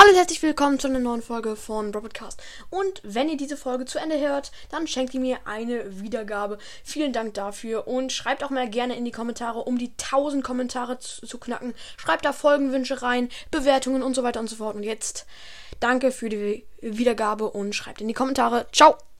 Hallo und herzlich willkommen zu einer neuen Folge von Robotcast. Und wenn ihr diese Folge zu Ende hört, dann schenkt ihr mir eine Wiedergabe. Vielen Dank dafür und schreibt auch mal gerne in die Kommentare, um die 1000 Kommentare zu, zu knacken. Schreibt da Folgenwünsche rein, Bewertungen und so weiter und so fort. Und jetzt danke für die Wiedergabe und schreibt in die Kommentare. Ciao!